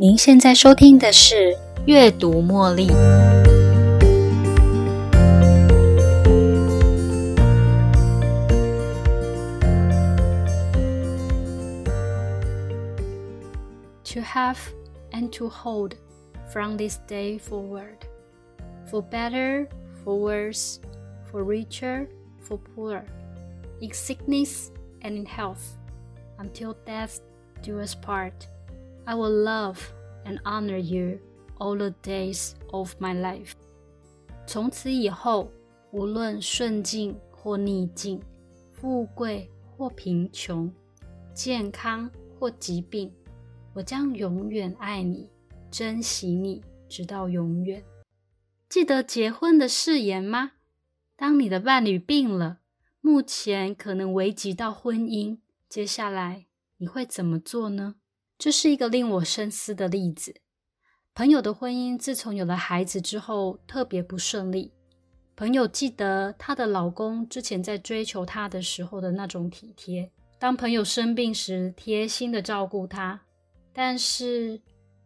您现在收听的是《阅读茉莉》。To have and to hold from this day forward, for better, for worse, for richer, for poorer, in sickness and in health, until death do us part. I will love and honor you all the days of my life。从此以后，无论顺境或逆境，富贵或贫穷，健康或疾病，我将永远爱你，珍惜你，直到永远。记得结婚的誓言吗？当你的伴侣病了，目前可能危及到婚姻，接下来你会怎么做呢？这是一个令我深思的例子。朋友的婚姻自从有了孩子之后，特别不顺利。朋友记得她的老公之前在追求她的时候的那种体贴，当朋友生病时贴心的照顾她。但是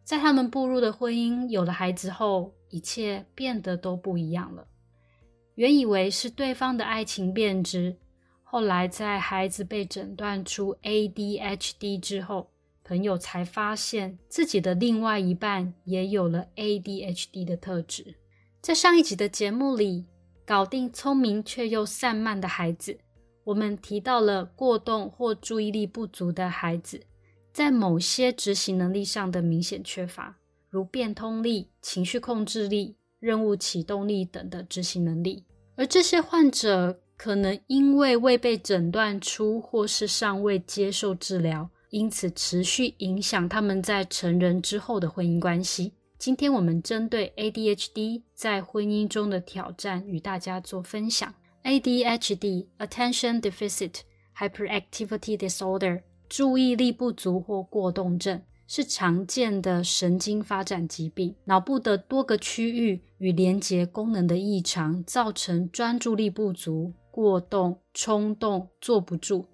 在他们步入的婚姻有了孩子后，一切变得都不一样了。原以为是对方的爱情变质，后来在孩子被诊断出 ADHD 之后。朋友才发现自己的另外一半也有了 ADHD 的特质。在上一集的节目里，搞定聪明却又散漫的孩子，我们提到了过动或注意力不足的孩子，在某些执行能力上的明显缺乏，如变通力、情绪控制力、任务启动力等的执行能力。而这些患者可能因为未被诊断出，或是尚未接受治疗。因此，持续影响他们在成人之后的婚姻关系。今天我们针对 ADHD 在婚姻中的挑战与大家做分享。ADHD（Attention Deficit Hyperactivity Disorder） 注意力不足或过动症是常见的神经发展疾病，脑部的多个区域与连结功能的异常，造成专注力不足、过动、冲动、坐不住。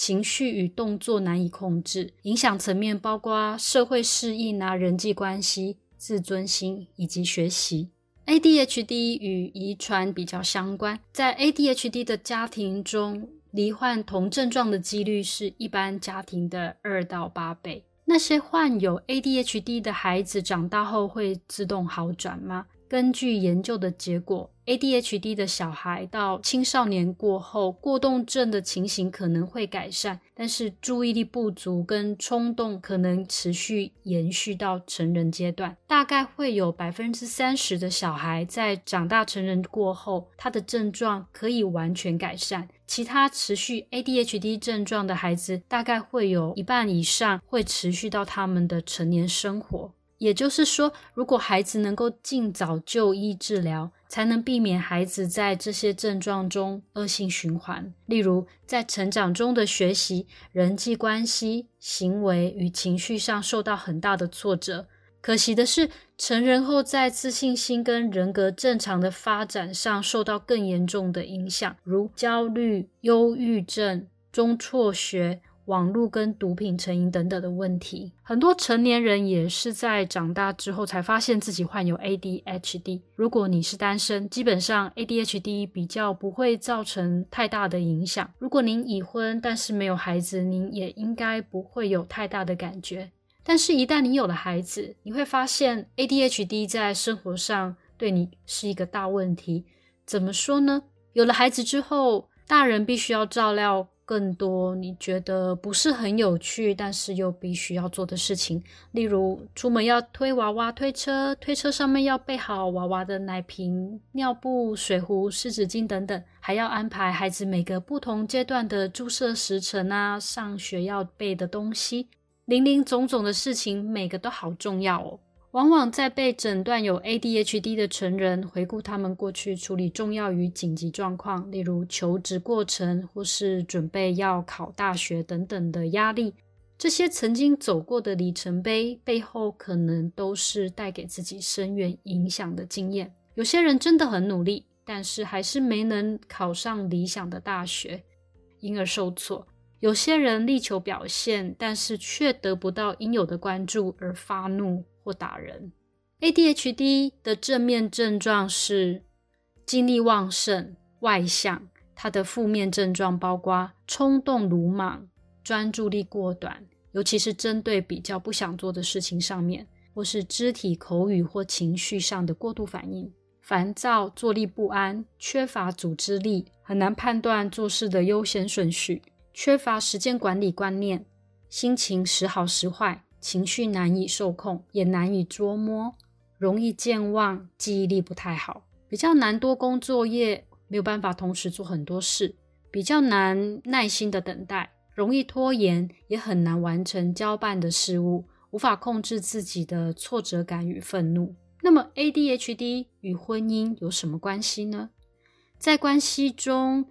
情绪与动作难以控制，影响层面包括社会适应啊、人际关系、自尊心以及学习。ADHD 与遗传比较相关，在 ADHD 的家庭中，罹患同症状的几率是一般家庭的二到八倍。那些患有 ADHD 的孩子长大后会自动好转吗？根据研究的结果，ADHD 的小孩到青少年过后，过动症的情形可能会改善，但是注意力不足跟冲动可能持续延续到成人阶段。大概会有百分之三十的小孩在长大成人过后，他的症状可以完全改善；其他持续 ADHD 症状的孩子，大概会有一半以上会持续到他们的成年生活。也就是说，如果孩子能够尽早就医治疗，才能避免孩子在这些症状中恶性循环。例如，在成长中的学习、人际关系、行为与情绪上受到很大的挫折。可惜的是，成人后在自信心跟人格正常的发展上受到更严重的影响，如焦虑、忧郁症、中辍学。网络跟毒品成瘾等等的问题，很多成年人也是在长大之后才发现自己患有 ADHD。如果你是单身，基本上 ADHD 比较不会造成太大的影响。如果您已婚但是没有孩子，您也应该不会有太大的感觉。但是，一旦你有了孩子，你会发现 ADHD 在生活上对你是一个大问题。怎么说呢？有了孩子之后，大人必须要照料。更多你觉得不是很有趣，但是又必须要做的事情，例如出门要推娃娃推车，推车上面要备好娃娃的奶瓶、尿布、水壶、湿纸巾等等，还要安排孩子每个不同阶段的注射时程啊，上学要备的东西，零零总总的事情，每个都好重要哦。往往在被诊断有 ADHD 的成人回顾他们过去处理重要与紧急状况，例如求职过程或是准备要考大学等等的压力，这些曾经走过的里程碑背后，可能都是带给自己深远影响的经验。有些人真的很努力，但是还是没能考上理想的大学，因而受挫。有些人力求表现，但是却得不到应有的关注而发怒或打人。ADHD 的正面症状是精力旺盛、外向。它的负面症状包括冲动、鲁莽、专注力过短，尤其是针对比较不想做的事情上面，或是肢体、口语或情绪上的过度反应。烦躁、坐立不安、缺乏组织力、很难判断做事的优先顺序、缺乏时间管理观念、心情时好时坏、情绪难以受控，也难以捉摸，容易健忘、记忆力不太好，比较难多工作业。没有办法同时做很多事，比较难耐心的等待，容易拖延，也很难完成交办的事物，无法控制自己的挫折感与愤怒。那么，ADHD 与婚姻有什么关系呢？在关系中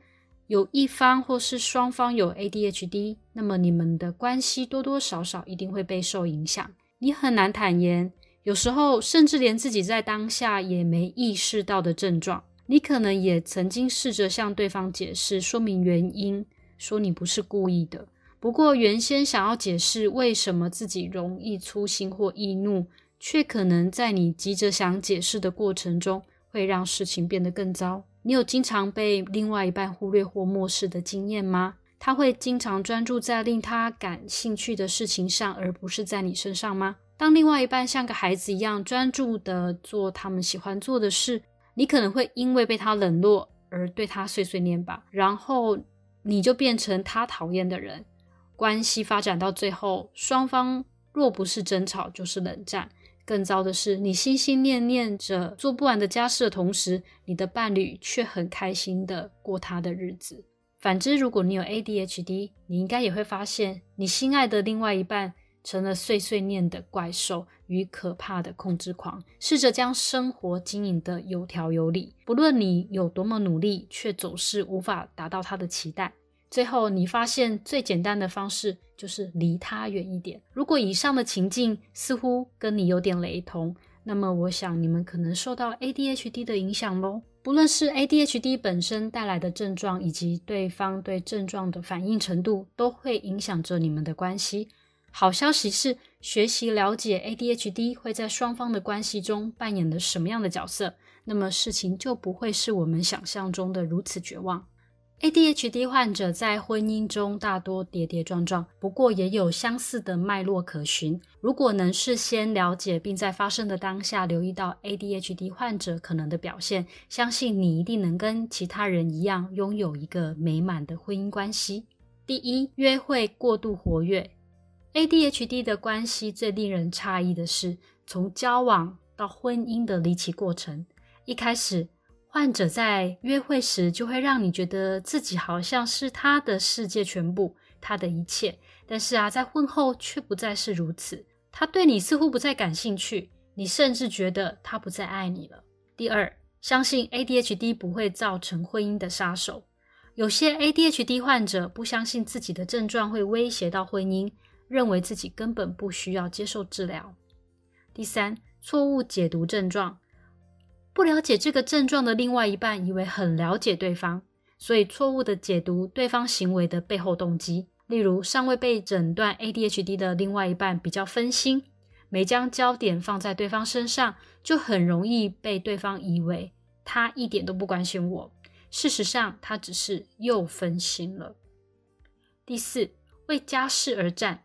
有一方或是双方有 ADHD，那么你们的关系多多少少一定会被受影响。你很难坦言，有时候甚至连自己在当下也没意识到的症状。你可能也曾经试着向对方解释、说明原因，说你不是故意的。不过，原先想要解释为什么自己容易粗心或易怒，却可能在你急着想解释的过程中，会让事情变得更糟。你有经常被另外一半忽略或漠视的经验吗？他会经常专注在令他感兴趣的事情上，而不是在你身上吗？当另外一半像个孩子一样专注的做他们喜欢做的事。你可能会因为被他冷落而对他碎碎念吧，然后你就变成他讨厌的人。关系发展到最后，双方若不是争吵，就是冷战。更糟的是，你心心念念着做不完的家事的同时，你的伴侣却很开心的过他的日子。反之，如果你有 ADHD，你应该也会发现，你心爱的另外一半成了碎碎念的怪兽。与可怕的控制狂，试着将生活经营得有条有理。不论你有多么努力，却总是无法达到他的期待。最后，你发现最简单的方式就是离他远一点。如果以上的情境似乎跟你有点雷同，那么我想你们可能受到 ADHD 的影响喽。不论是 ADHD 本身带来的症状，以及对方对症状的反应程度，都会影响着你们的关系。好消息是，学习了解 ADHD 会在双方的关系中扮演的什么样的角色，那么事情就不会是我们想象中的如此绝望。ADHD 患者在婚姻中大多跌跌撞撞，不过也有相似的脉络可循。如果能事先了解，并在发生的当下留意到 ADHD 患者可能的表现，相信你一定能跟其他人一样，拥有一个美满的婚姻关系。第一，约会过度活跃。ADHD 的关系最令人诧异的是，从交往到婚姻的离奇过程。一开始，患者在约会时就会让你觉得自己好像是他的世界全部，他的一切。但是啊，在婚后却不再是如此。他对你似乎不再感兴趣，你甚至觉得他不再爱你了。第二，相信 ADHD 不会造成婚姻的杀手。有些 ADHD 患者不相信自己的症状会威胁到婚姻。认为自己根本不需要接受治疗。第三，错误解读症状，不了解这个症状的另外一半以为很了解对方，所以错误的解读对方行为的背后动机。例如，尚未被诊断 ADHD 的另外一半比较分心，没将焦点放在对方身上，就很容易被对方以为他一点都不关心我。事实上，他只是又分心了。第四，为家事而战。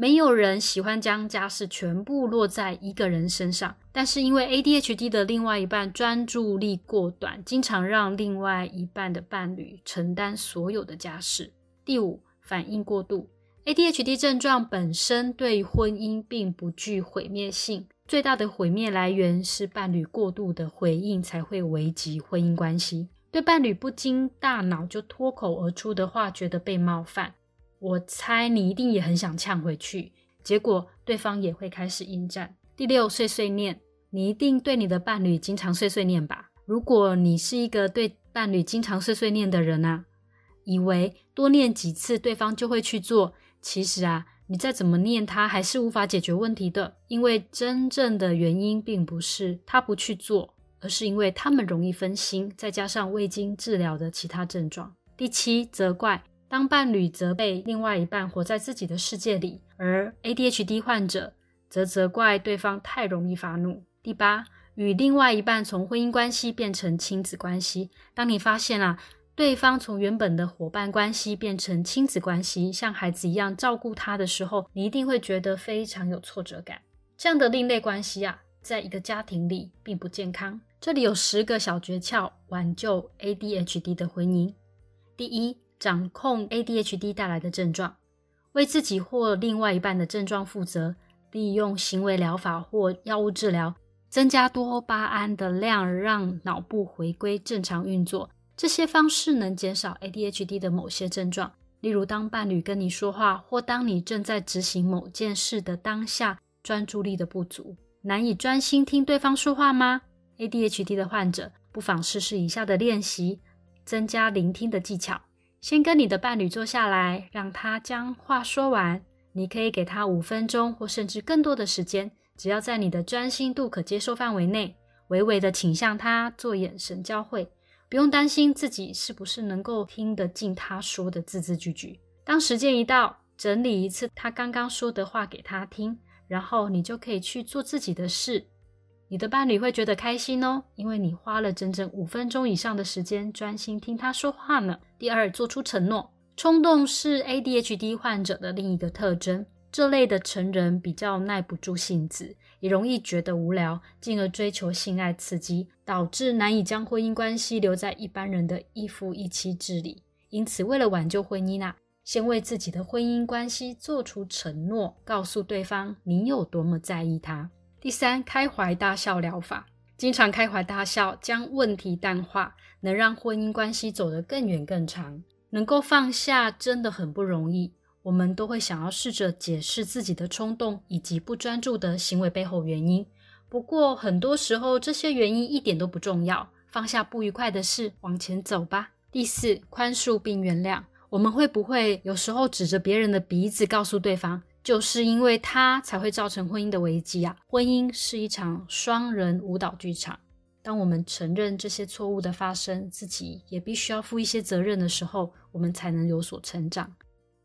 没有人喜欢将家事全部落在一个人身上，但是因为 ADHD 的另外一半专注力过短，经常让另外一半的伴侣承担所有的家事。第五，反应过度。ADHD 症状本身对婚姻并不具毁灭性，最大的毁灭来源是伴侣过度的回应才会危及婚姻关系。对伴侣不经大脑就脱口而出的话，觉得被冒犯。我猜你一定也很想呛回去，结果对方也会开始应战。第六，碎碎念，你一定对你的伴侣经常碎碎念吧？如果你是一个对伴侣经常碎碎念的人啊，以为多念几次对方就会去做，其实啊，你再怎么念他还是无法解决问题的，因为真正的原因并不是他不去做，而是因为他们容易分心，再加上未经治疗的其他症状。第七，责怪。当伴侣责备另外一半活在自己的世界里，而 ADHD 患者则责怪对方太容易发怒。第八，与另外一半从婚姻关系变成亲子关系。当你发现啊，对方从原本的伙伴关系变成亲子关系，像孩子一样照顾他的时候，你一定会觉得非常有挫折感。这样的另类关系啊，在一个家庭里并不健康。这里有十个小诀窍，挽救 ADHD 的婚姻。第一。掌控 ADHD 带来的症状，为自己或另外一半的症状负责，利用行为疗法或药物治疗，增加多巴胺的量，让脑部回归正常运作。这些方式能减少 ADHD 的某些症状，例如当伴侣跟你说话，或当你正在执行某件事的当下，专注力的不足，难以专心听对方说话吗？ADHD 的患者不妨试试以下的练习，增加聆听的技巧。先跟你的伴侣坐下来，让他将话说完。你可以给他五分钟或甚至更多的时间，只要在你的专心度可接受范围内，微微的倾向他做眼神交汇，不用担心自己是不是能够听得进他说的字字句句。当时间一到，整理一次他刚刚说的话给他听，然后你就可以去做自己的事。你的伴侣会觉得开心哦，因为你花了整整五分钟以上的时间专心听他说话呢。第二，做出承诺。冲动是 ADHD 患者的另一个特征。这类的成人比较耐不住性子，也容易觉得无聊，进而追求性爱刺激，导致难以将婚姻关系留在一般人的一夫一妻制里。因此，为了挽救婚姻啊，先为自己的婚姻关系做出承诺，告诉对方你有多么在意他。第三，开怀大笑疗法，经常开怀大笑，将问题淡化，能让婚姻关系走得更远更长。能够放下真的很不容易。我们都会想要试着解释自己的冲动以及不专注的行为背后原因。不过很多时候这些原因一点都不重要，放下不愉快的事，往前走吧。第四，宽恕并原谅。我们会不会有时候指着别人的鼻子，告诉对方？就是因为他才会造成婚姻的危机啊！婚姻是一场双人舞蹈剧场。当我们承认这些错误的发生，自己也必须要负一些责任的时候，我们才能有所成长。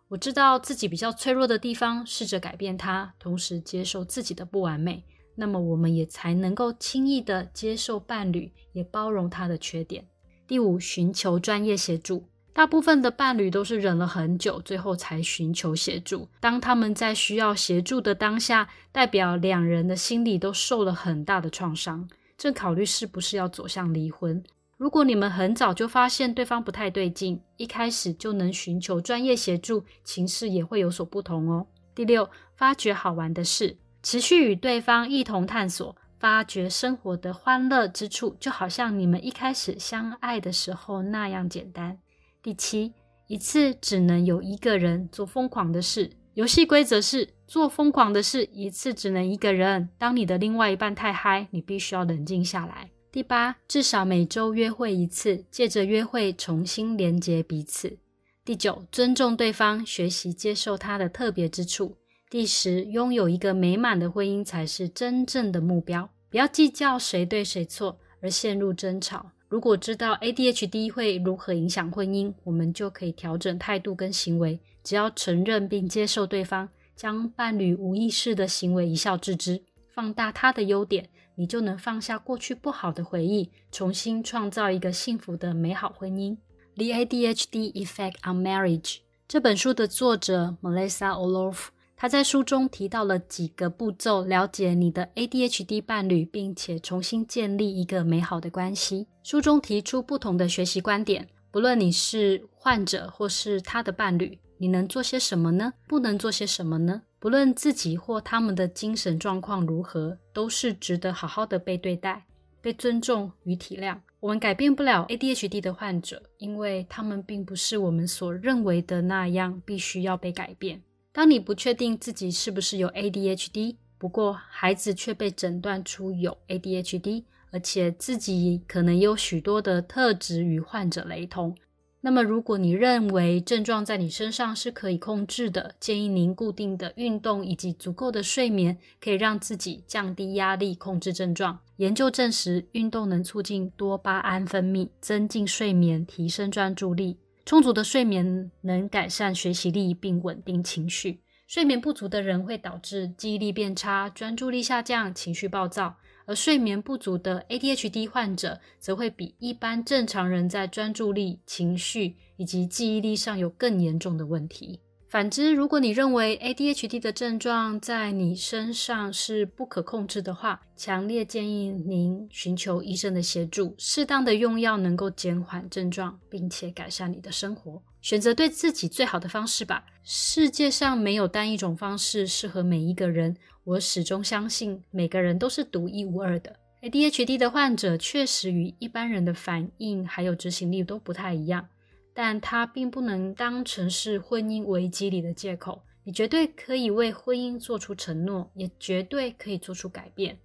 我知道自己比较脆弱的地方，试着改变它，同时接受自己的不完美，那么我们也才能够轻易的接受伴侣，也包容他的缺点。第五，寻求专业协助。大部分的伴侣都是忍了很久，最后才寻求协助。当他们在需要协助的当下，代表两人的心里都受了很大的创伤，正考虑是不是要走向离婚。如果你们很早就发现对方不太对劲，一开始就能寻求专业协助，情势也会有所不同哦。第六，发掘好玩的事，持续与对方一同探索，发掘生活的欢乐之处，就好像你们一开始相爱的时候那样简单。第七，一次只能有一个人做疯狂的事。游戏规则是做疯狂的事一次只能一个人。当你的另外一半太嗨，你必须要冷静下来。第八，至少每周约会一次，借着约会重新连接彼此。第九，尊重对方，学习接受他的特别之处。第十，拥有一个美满的婚姻才是真正的目标。不要计较谁对谁错而陷入争吵。如果知道 ADHD 会如何影响婚姻，我们就可以调整态度跟行为。只要承认并接受对方，将伴侣无意识的行为一笑置之，放大他的优点，你就能放下过去不好的回忆，重新创造一个幸福的美好婚姻。《The ADHD Effect on Marriage》这本书的作者 Melissa Olof。他在书中提到了几个步骤，了解你的 ADHD 伴侣，并且重新建立一个美好的关系。书中提出不同的学习观点，不论你是患者或是他的伴侣，你能做些什么呢？不能做些什么呢？不论自己或他们的精神状况如何，都是值得好好的被对待、被尊重与体谅。我们改变不了 ADHD 的患者，因为他们并不是我们所认为的那样，必须要被改变。当你不确定自己是不是有 ADHD，不过孩子却被诊断出有 ADHD，而且自己可能有许多的特质与患者雷同，那么如果你认为症状在你身上是可以控制的，建议您固定的运动以及足够的睡眠，可以让自己降低压力，控制症状。研究证实，运动能促进多巴胺分泌，增进睡眠，提升专注力。充足的睡眠能改善学习力并稳定情绪。睡眠不足的人会导致记忆力变差、专注力下降、情绪暴躁；而睡眠不足的 ADHD 患者则会比一般正常人在专注力、情绪以及记忆力上有更严重的问题。反之，如果你认为 ADHD 的症状在你身上是不可控制的话，强烈建议您寻求医生的协助。适当的用药能够减缓症状，并且改善你的生活。选择对自己最好的方式吧。世界上没有单一种方式适合每一个人。我始终相信，每个人都是独一无二的。ADHD 的患者确实与一般人的反应还有执行力都不太一样。但它并不能当成是婚姻危机里的借口。你绝对可以为婚姻做出承诺，也绝对可以做出改变，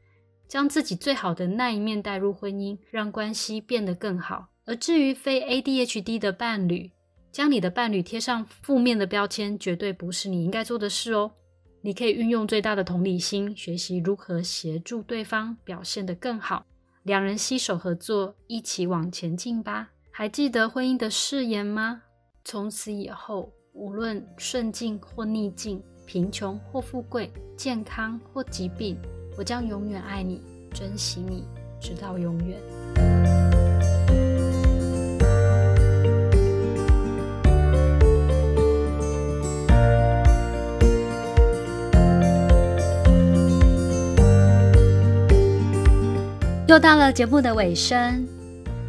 将自己最好的那一面带入婚姻，让关系变得更好。而至于非 ADHD 的伴侣，将你的伴侣贴上负面的标签，绝对不是你应该做的事哦。你可以运用最大的同理心，学习如何协助对方表现得更好，两人携手合作，一起往前进吧。还记得婚姻的誓言吗？从此以后，无论顺境或逆境，贫穷或富贵，健康或疾病，我将永远爱你，珍惜你，直到永远。又到了节目的尾声。